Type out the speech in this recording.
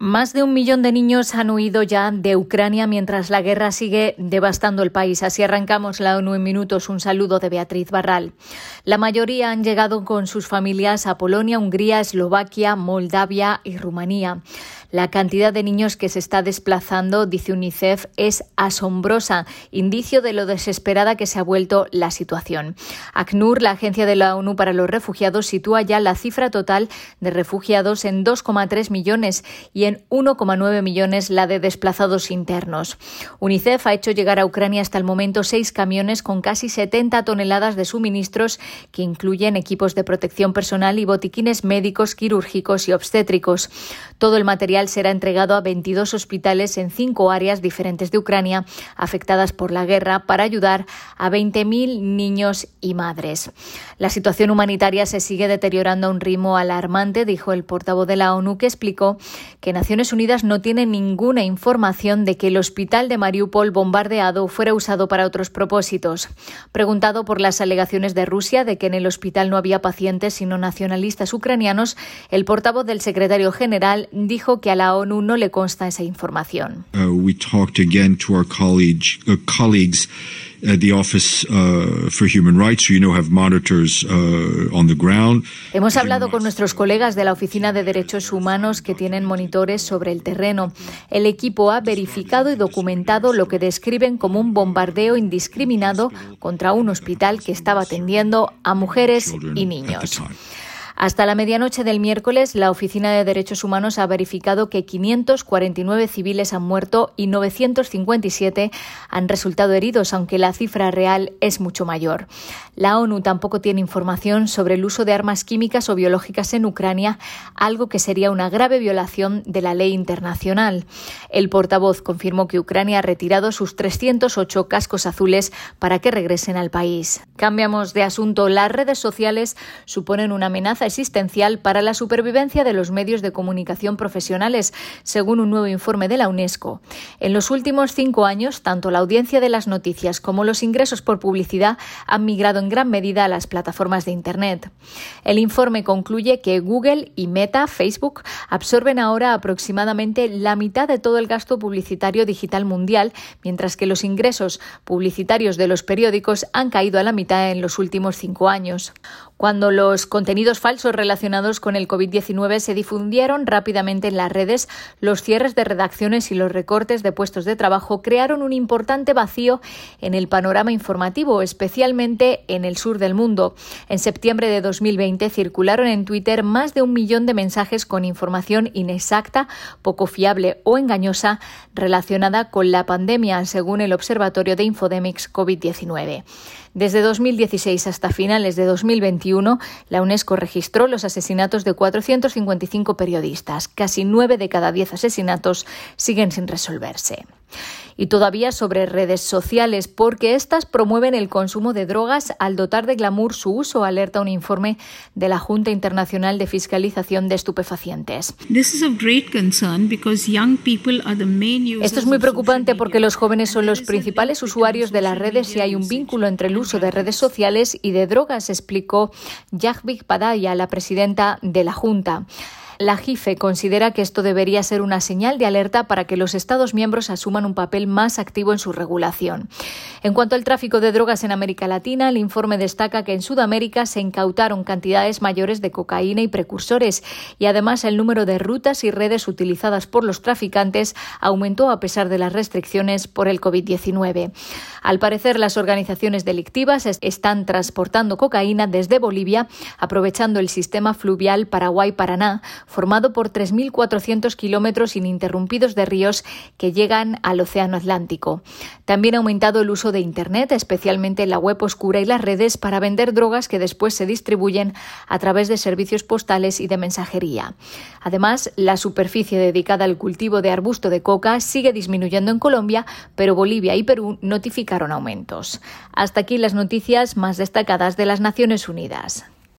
Más de un millón de niños han huido ya de Ucrania mientras la guerra sigue devastando el país. Así arrancamos la ONU en minutos. Un saludo de Beatriz Barral. La mayoría han llegado con sus familias a Polonia, Hungría, Eslovaquia, Moldavia y Rumanía. La cantidad de niños que se está desplazando, dice UNICEF, es asombrosa, indicio de lo desesperada que se ha vuelto la situación. ACNUR, la Agencia de la ONU para los Refugiados, sitúa ya la cifra total de refugiados en 2,3 millones y en 1,9 millones la de desplazados internos. UNICEF ha hecho llegar a Ucrania hasta el momento seis camiones con casi 70 toneladas de suministros que incluyen equipos de protección personal y botiquines médicos, quirúrgicos y obstétricos. Todo el material será entregado a 22 hospitales en cinco áreas diferentes de Ucrania afectadas por la guerra para ayudar a 20.000 niños y madres. La situación humanitaria se sigue deteriorando a un ritmo alarmante, dijo el portavoz de la ONU, que explicó que Naciones Unidas no tiene ninguna información de que el hospital de Mariupol bombardeado fuera usado para otros propósitos. Preguntado por las alegaciones de Rusia de que en el hospital no había pacientes sino nacionalistas ucranianos, el portavoz del secretario general dijo que a la ONU no le consta esa información. Hemos hablado con nuestros colegas de la Oficina de Derechos Humanos que tienen monitores sobre el terreno. El equipo ha verificado y documentado lo que describen como un bombardeo indiscriminado contra un hospital que estaba atendiendo a mujeres y niños. Hasta la medianoche del miércoles, la Oficina de Derechos Humanos ha verificado que 549 civiles han muerto y 957 han resultado heridos, aunque la cifra real es mucho mayor. La ONU tampoco tiene información sobre el uso de armas químicas o biológicas en Ucrania, algo que sería una grave violación de la ley internacional. El portavoz confirmó que Ucrania ha retirado sus 308 cascos azules para que regresen al país. Cambiamos de asunto. Las redes sociales suponen una amenaza existencial para la supervivencia de los medios de comunicación profesionales, según un nuevo informe de la UNESCO. En los últimos cinco años, tanto la audiencia de las noticias como los ingresos por publicidad han migrado en gran medida a las plataformas de Internet. El informe concluye que Google y Meta, Facebook, absorben ahora aproximadamente la mitad de todo el gasto publicitario digital mundial, mientras que los ingresos publicitarios de los periódicos han caído a la mitad en los últimos cinco años. Cuando los contenidos falsos relacionados con el COVID-19 se difundieron rápidamente en las redes, los cierres de redacciones y los recortes de puestos de trabajo crearon un importante vacío en el panorama informativo, especialmente en el sur del mundo. En septiembre de 2020 circularon en Twitter más de un millón de mensajes con información inexacta, poco fiable o engañosa relacionada con la pandemia, según el Observatorio de Infodemics COVID-19. Desde 2016 hasta finales de 2021, la UNESCO registró los asesinatos de 455 periodistas. Casi nueve de cada diez asesinatos siguen sin resolverse y todavía sobre redes sociales, porque éstas promueven el consumo de drogas al dotar de glamour su uso, alerta un informe de la Junta Internacional de Fiscalización de Estupefacientes. Esto es muy preocupante porque los jóvenes son los principales usuarios de las redes y hay un vínculo entre el uso de redes sociales y de drogas, explicó Jahvik Padaya, la presidenta de la Junta. La JIFE considera que esto debería ser una señal de alerta para que los Estados miembros asuman un papel más activo en su regulación. En cuanto al tráfico de drogas en América Latina, el informe destaca que en Sudamérica se incautaron cantidades mayores de cocaína y precursores y además el número de rutas y redes utilizadas por los traficantes aumentó a pesar de las restricciones por el COVID-19. Al parecer, las organizaciones delictivas están transportando cocaína desde Bolivia, aprovechando el sistema fluvial Paraguay-Paraná, formado por 3.400 kilómetros ininterrumpidos de ríos que llegan al Océano Atlántico. También ha aumentado el uso de Internet, especialmente la web oscura y las redes, para vender drogas que después se distribuyen a través de servicios postales y de mensajería. Además, la superficie dedicada al cultivo de arbusto de coca sigue disminuyendo en Colombia, pero Bolivia y Perú notificaron aumentos. Hasta aquí las noticias más destacadas de las Naciones Unidas.